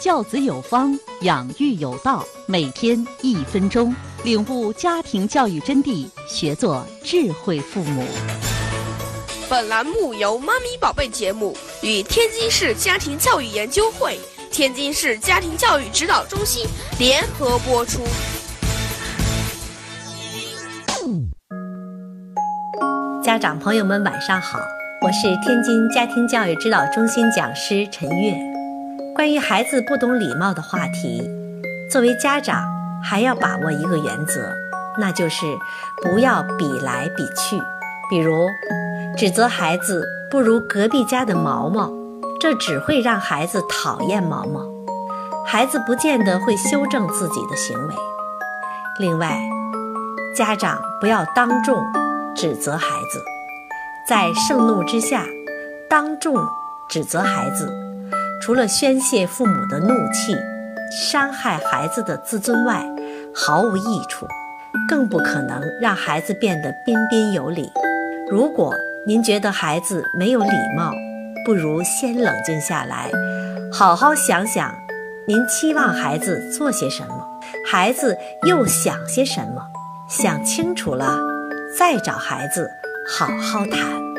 教子有方，养育有道。每天一分钟，领悟家庭教育真谛，学做智慧父母。本栏目由“妈咪宝贝”节目与天津市家庭教育研究会、天津市家庭教育指导中心联合播出。家长朋友们，晚上好，我是天津家庭教育指导中心讲师陈月。关于孩子不懂礼貌的话题，作为家长还要把握一个原则，那就是不要比来比去。比如，指责孩子不如隔壁家的毛毛，这只会让孩子讨厌毛毛，孩子不见得会修正自己的行为。另外，家长不要当众指责孩子，在盛怒之下当众指责孩子。除了宣泄父母的怒气、伤害孩子的自尊外，毫无益处，更不可能让孩子变得彬彬有礼。如果您觉得孩子没有礼貌，不如先冷静下来，好好想想，您期望孩子做些什么，孩子又想些什么，想清楚了，再找孩子好好谈。